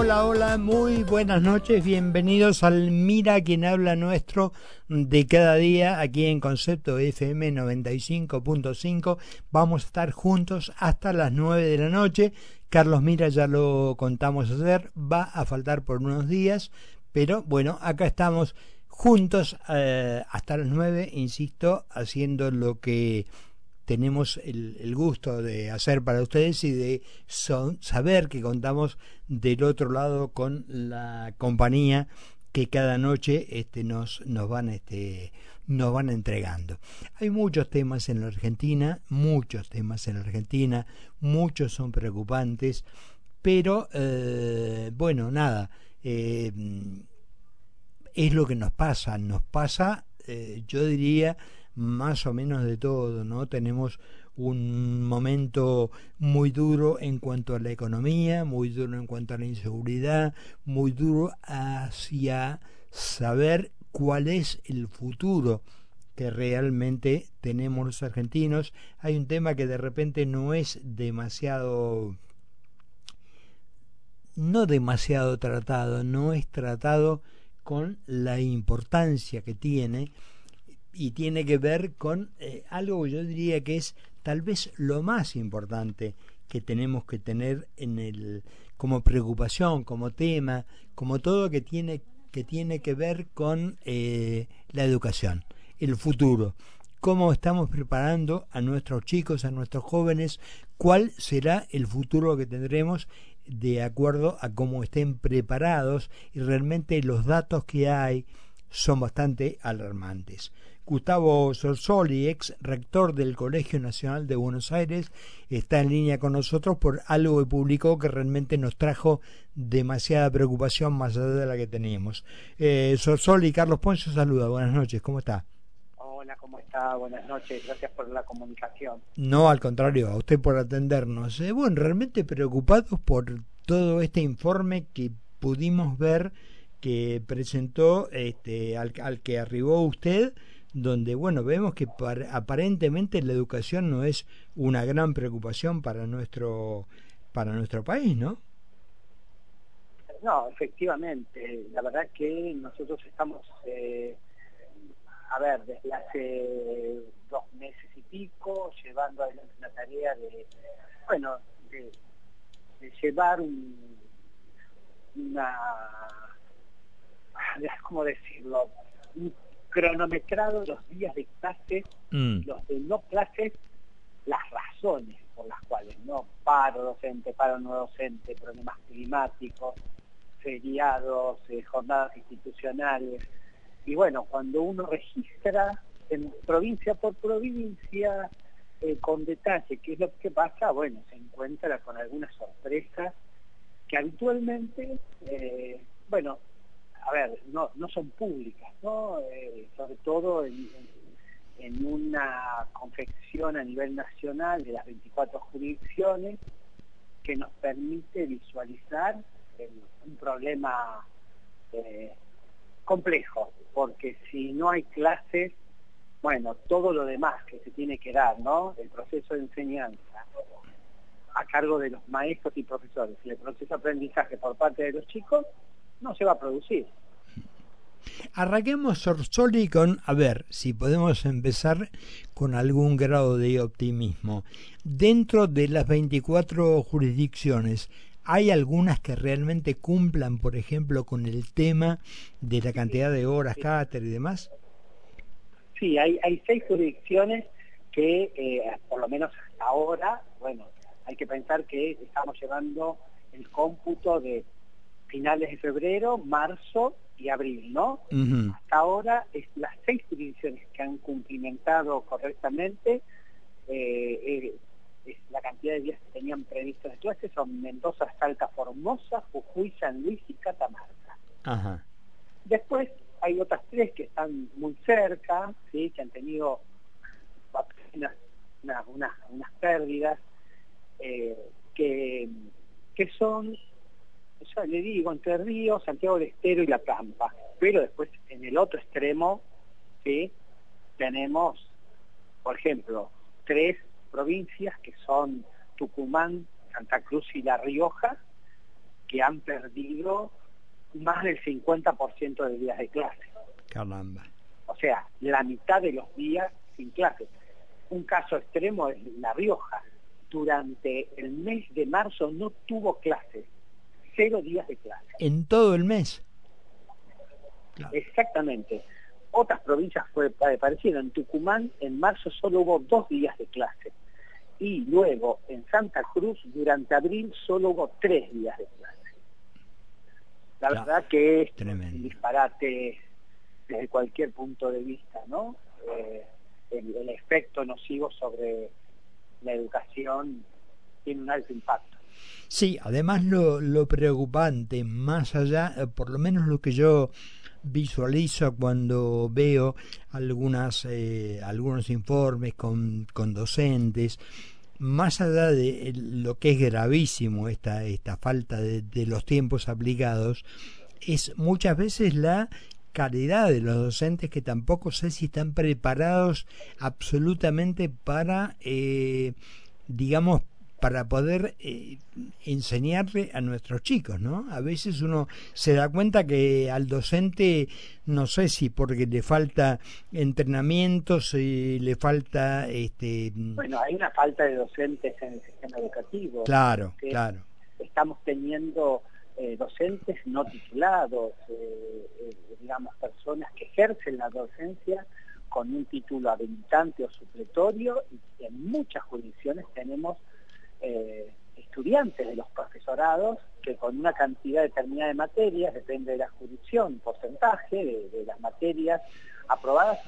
hola, hola, muy buenas noches, bienvenidos al Mira quien habla nuestro de cada día aquí en Concepto FM 95.5. Vamos a estar juntos hasta las 9 de la noche. Carlos Mira ya lo contamos ayer, va a faltar por unos días, pero bueno, acá estamos juntos eh, hasta las 9, insisto, haciendo lo que tenemos el, gusto de hacer para ustedes y de saber que contamos del otro lado con la compañía que cada noche este, nos, nos van este, nos van entregando. Hay muchos temas en la Argentina, muchos temas en la Argentina, muchos son preocupantes, pero eh, bueno, nada, eh, es lo que nos pasa, nos pasa, eh, yo diría, más o menos de todo, ¿no? Tenemos un momento muy duro en cuanto a la economía, muy duro en cuanto a la inseguridad, muy duro hacia saber cuál es el futuro que realmente tenemos los argentinos. Hay un tema que de repente no es demasiado no demasiado tratado, no es tratado con la importancia que tiene y tiene que ver con eh, algo que yo diría que es tal vez lo más importante que tenemos que tener en el como preocupación, como tema, como todo que tiene que tiene que ver con eh, la educación, el futuro, cómo estamos preparando a nuestros chicos, a nuestros jóvenes, cuál será el futuro que tendremos de acuerdo a cómo estén preparados y realmente los datos que hay son bastante alarmantes. Gustavo Sorsoli, ex rector del Colegio Nacional de Buenos Aires, está en línea con nosotros por algo que publicó que realmente nos trajo demasiada preocupación más allá de la que teníamos. Eh, Sorsoli, Carlos Ponce saluda, buenas noches, ¿cómo está? Hola, ¿cómo está? Buenas noches, gracias por la comunicación. No, al contrario, a usted por atendernos. Eh, bueno, realmente preocupados por todo este informe que pudimos ver que presentó este, al, al que arribó usted donde bueno vemos que aparentemente la educación no es una gran preocupación para nuestro para nuestro país no no efectivamente la verdad que nosotros estamos eh, a ver desde hace dos meses y pico llevando adelante una tarea de bueno de, llevar un, una cómo decirlo cronometrado los días de clase, mm. los de no clases, las razones por las cuales no paro docente, paro no docente, problemas climáticos, feriados, eh, jornadas institucionales. Y bueno, cuando uno registra en provincia por provincia, eh, con detalle qué es lo que pasa, bueno, se encuentra con algunas sorpresas que habitualmente, eh, bueno, a ver, no, no son públicas, ¿no? Eh, sobre todo en, una confección a nivel nacional de las 24 jurisdicciones que nos permite visualizar un problema eh, complejo, porque si no hay clases, bueno, todo lo demás que se tiene que dar, ¿no? El proceso de enseñanza a cargo de los maestros y profesores el proceso de aprendizaje por parte de los chicos, no se va a producir. Arranquemos Sorsoli con, a ver, si podemos empezar con algún grado de optimismo. Dentro de las 24 jurisdicciones, ¿hay algunas que realmente cumplan, por ejemplo, con el tema de la cantidad de horas, cátedra y demás? Sí, hay, hay seis jurisdicciones que, eh, por lo menos hasta ahora, bueno, hay que pensar que estamos llevando el cómputo de finales de febrero, marzo y abril, ¿no? Hasta ahora es las seis jurisdicciones que han cumplimentado correctamente eh, eh, la cantidad de días que tenían previstos de clases son Mendoza, Salta, Formosa, Jujuy, San Luis y Catamarca. Después hay otras tres que están muy cerca, ¿sí? que han tenido unas, unas, pérdidas eh, que, que son ya le digo, Entre Ríos, Santiago del Estero y La Pampa. Pero después, en el otro extremo, ¿sí? tenemos, por ejemplo, tres provincias que son Tucumán, Santa Cruz y La Rioja, que han perdido más del 50% de días de clase. Caramba. O sea, la mitad de los días sin clase. Un caso extremo es La Rioja. Durante el mes de marzo no tuvo clase. Cero días de clase. ¿En todo el mes? Exactamente. Otras provincias fue parecido. En Tucumán en marzo solo hubo dos días de clase. Y luego en Santa Cruz durante abril solo hubo tres días de clase. La verdad que es un disparate desde cualquier punto de vista, ¿no? Eh, el, efecto nocivo sobre la educación tiene un alto impacto. Sí, además lo, lo preocupante, más allá, eh, por lo menos lo que yo visualizo cuando veo algunas, eh, algunos informes con, con docentes, más allá de lo que es gravísimo esta, esta falta de, de los tiempos aplicados, es muchas veces la calidad de los docentes que tampoco sé si están preparados absolutamente para, eh, digamos, para poder eh, enseñarle a nuestros chicos, ¿no? A veces uno se da cuenta que al docente, no sé si porque le falta entrenamiento, si le falta... este Bueno, hay una falta de docentes en el sistema educativo. Claro, claro. Estamos teniendo eh, docentes no titulados, eh, digamos, personas que ejercen la docencia con un título habilitante o supletorio y en muchas jurisdicciones tenemos estudiantes de los profesorados que con una cantidad determinada de materias, depende de la jurisdicción, porcentaje de, las materias aprobadas,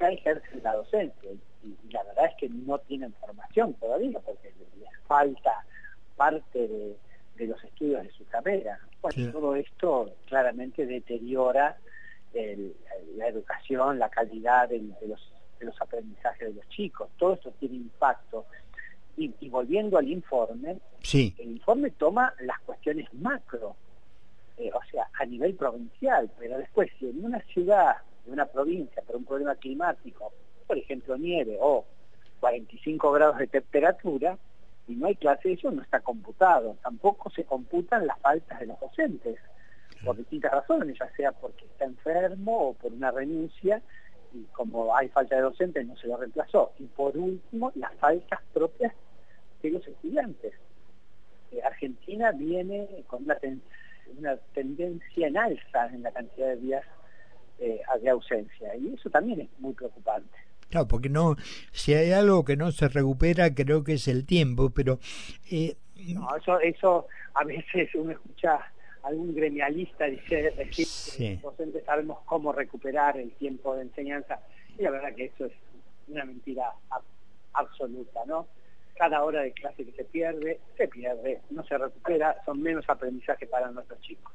ya ejercen la docencia. Y, y, la verdad es que no tienen formación todavía porque les falta parte de de los estudios de su carrera. Bueno, todo esto claramente deteriora la educación, la calidad de, los, de los aprendizajes de los chicos. Todo esto tiene impacto. Y, volviendo al informe, sí. el informe toma las cuestiones macro, eh, o sea, a nivel provincial, pero después si en una ciudad, en una provincia, por un problema climático, por ejemplo nieve o 45 grados de temperatura, y no hay clase, eso no está computado. Tampoco se computan las faltas de los docentes, por distintas razones, ya sea porque está enfermo o por una renuncia, y como hay falta de docentes no se lo reemplazó. Y por último, las faltas propias de los estudiantes. Eh, Argentina viene con una, una, tendencia en alza en la cantidad de días eh, de ausencia, y eso también es muy preocupante. Claro, porque no, si hay algo que no se recupera, creo que es el tiempo, pero... Eh, no, eso, eso a veces uno escucha algún gremialista dice, decir que los docentes sabemos cómo recuperar el tiempo de enseñanza, y la verdad que eso es una mentira absoluta, ¿no? Cada hora de clase que se pierde, se pierde, no se recupera, son menos aprendizaje para nuestros chicos.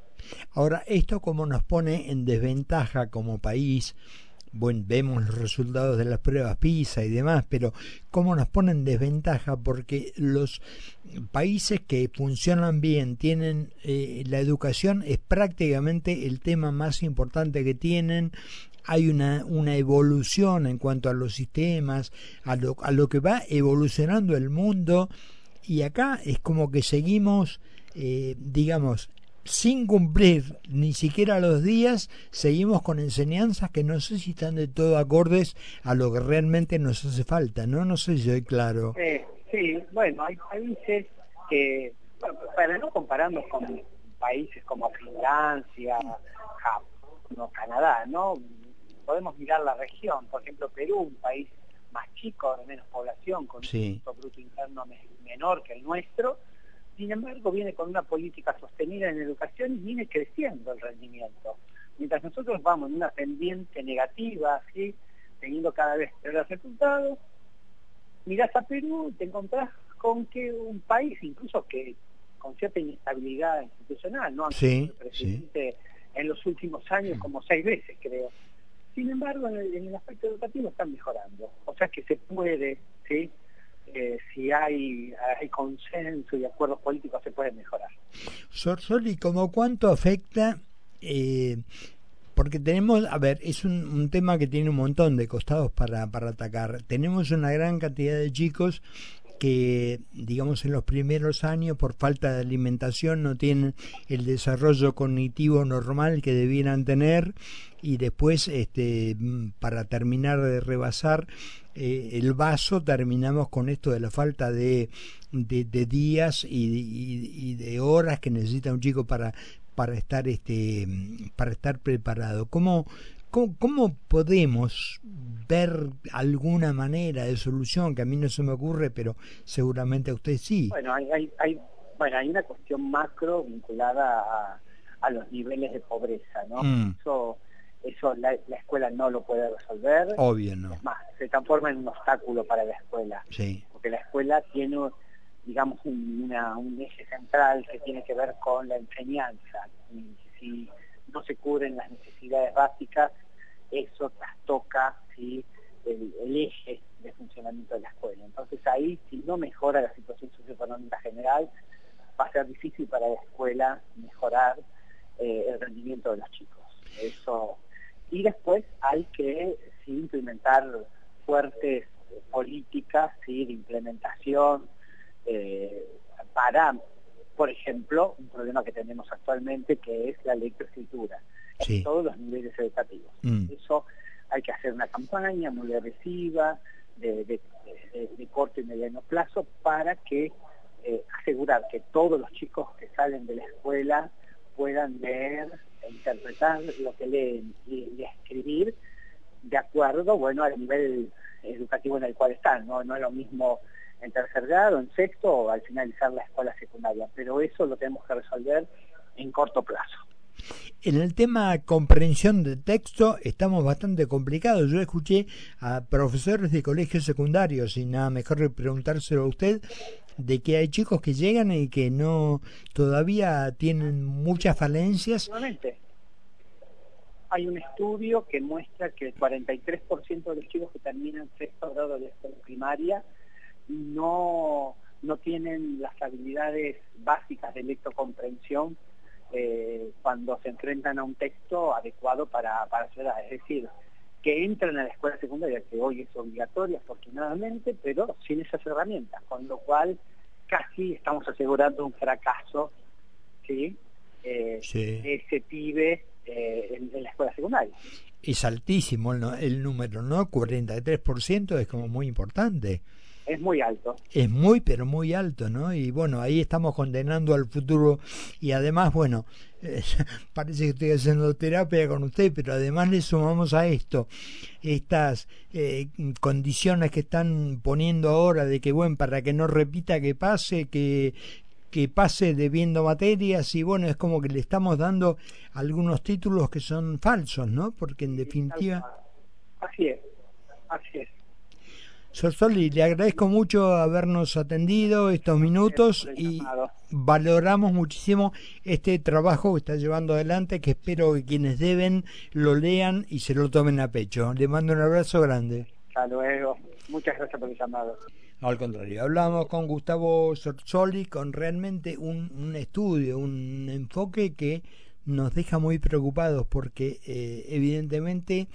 Ahora, esto como nos pone en desventaja como país, bueno, vemos los resultados de las pruebas PISA y demás, pero cómo nos ponen desventaja porque los países que funcionan bien, tienen eh, la educación es prácticamente el tema más importante que tienen, hay una, una evolución en cuanto a los sistemas, a lo, a lo que va evolucionando el mundo y acá es como que seguimos, eh, digamos, sin cumplir ni siquiera los días, seguimos con enseñanzas que no sé si están de todo acordes a lo que realmente nos hace falta, ¿no? No sé si soy claro. Eh, sí, bueno, hay países que, para no compararnos con países como Finlandia, Japón, o Canadá, ¿no? Podemos mirar la región, por ejemplo, Perú, un país más chico, de menos población, con un Producto Interno menor que el nuestro, sin embargo, viene con una política sostenida en educación y viene creciendo el rendimiento. Mientras nosotros vamos en una pendiente negativa, así, teniendo cada vez peores resultados, mirás a Perú y te encontrás con que un país, incluso que con cierta inestabilidad institucional, ¿no? Sí, presidente en los últimos años como seis veces, creo. Sin embargo, en el, en el aspecto educativo están mejorando. O sea que se puede, ¿sí? Eh, si hay, hay consenso y acuerdos políticos se puede mejorar. Sorsoli, ¿cómo cuánto afecta? Eh, porque tenemos, a ver, es un, tema que tiene un montón de costados para, para atacar. Tenemos una gran cantidad de chicos que, digamos, en los primeros años, por falta de alimentación, no tienen el desarrollo cognitivo normal que debieran tener y después, este, para terminar de rebasar eh, el vaso, terminamos con esto de la falta de, de, días y, de horas que necesita un chico para para estar este para estar preparado cómo ¿Cómo, podemos ver alguna manera de solución que a mí no se me ocurre, pero seguramente a usted sí? Bueno, hay, hay, bueno, hay una cuestión macro vinculada a, a los niveles de pobreza, ¿no? Mm. Eso, eso la, escuela no lo puede resolver. Obvio, ¿no? Es más, se transforma en un obstáculo para la escuela. Sí. Porque la escuela tiene, digamos, un, un eje central que tiene que ver con la enseñanza. Y si no se cubren las necesidades básicas, eso trastoca ¿sí? el, eje de funcionamiento de la escuela. Entonces ahí, si no mejora la situación socioeconómica general, va a ser difícil para la escuela mejorar eh, el rendimiento de los chicos. Eso y después hay que implementar fuertes políticas ¿sí? de implementación eh, para por ejemplo, un problema que tenemos actualmente que es la lectoescritura en todos los niveles educativos. Mm. Eso hay que hacer una campaña muy agresiva, de, corto y mediano plazo, para que eh, asegurar que todos los chicos que salen de la escuela puedan leer interpretar lo que leen y, escribir de acuerdo, bueno, al nivel educativo en el cual están, ¿no? No es lo mismo en tercer grado, en sexto o al finalizar la escuela secundaria, pero eso lo tenemos que resolver en corto plazo. En el tema comprensión de texto estamos bastante complicados. Yo escuché a profesores de colegios secundarios y nada mejor preguntárselo a usted de que hay chicos que llegan y que no todavía tienen muchas falencias. Hay un estudio que muestra que el 43% de los chicos que terminan sexto grado de la escuela primaria no, no tienen las habilidades básicas de lectocomprensión eh, cuando se enfrentan a un texto adecuado para, para su edad. Es decir, que entran a la escuela secundaria, que hoy es obligatoria afortunadamente, pero sin esas herramientas, con lo cual casi estamos asegurando un fracaso ¿sí? Eh, ese pibe eh, en, la escuela secundaria. Es altísimo el, el número, ¿no? 43% es como muy importante es muy alto. Es muy, pero muy alto, ¿no? Y bueno, ahí estamos condenando al futuro y además, bueno, parece que estoy haciendo terapia con usted, pero además le sumamos a esto estas eh, condiciones que están poniendo ahora de que, bueno, para que no repita que pase, que, que pase debiendo materias y bueno, es como que le estamos dando algunos títulos que son falsos, ¿no? Porque en definitiva... Así es, así es. Soli, le agradezco mucho habernos atendido estos minutos y valoramos muchísimo este trabajo que está llevando adelante, que espero que quienes deben lo lean y se lo tomen a pecho. Le mando un abrazo grande. Hasta luego. Muchas gracias por el llamado. al contrario, hablamos con Gustavo Sorsoli con realmente un, un, estudio, un enfoque que nos deja muy preocupados porque eh, evidentemente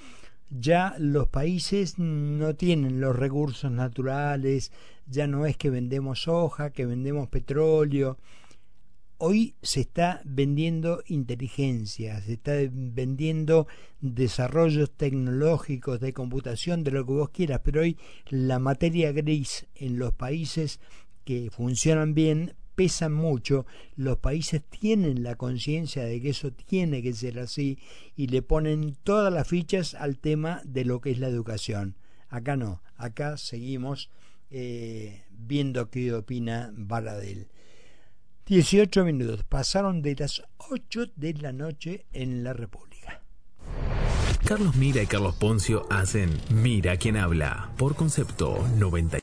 ya los países no tienen los recursos naturales, ya no es que vendemos soja, que vendemos petróleo. Hoy se está vendiendo inteligencia, se está vendiendo desarrollos tecnológicos de computación, de lo que vos quieras, pero hoy la materia gris en los países que funcionan bien pesan mucho, los países tienen la conciencia de que eso tiene que ser así y le ponen todas las fichas al tema de lo que es la educación. Acá no, acá seguimos eh, viendo qué opina Baradel. 18 minutos, pasaron de las 8 de la noche en la República. Carlos Mira y Carlos Poncio hacen Mira quien habla por concepto 90.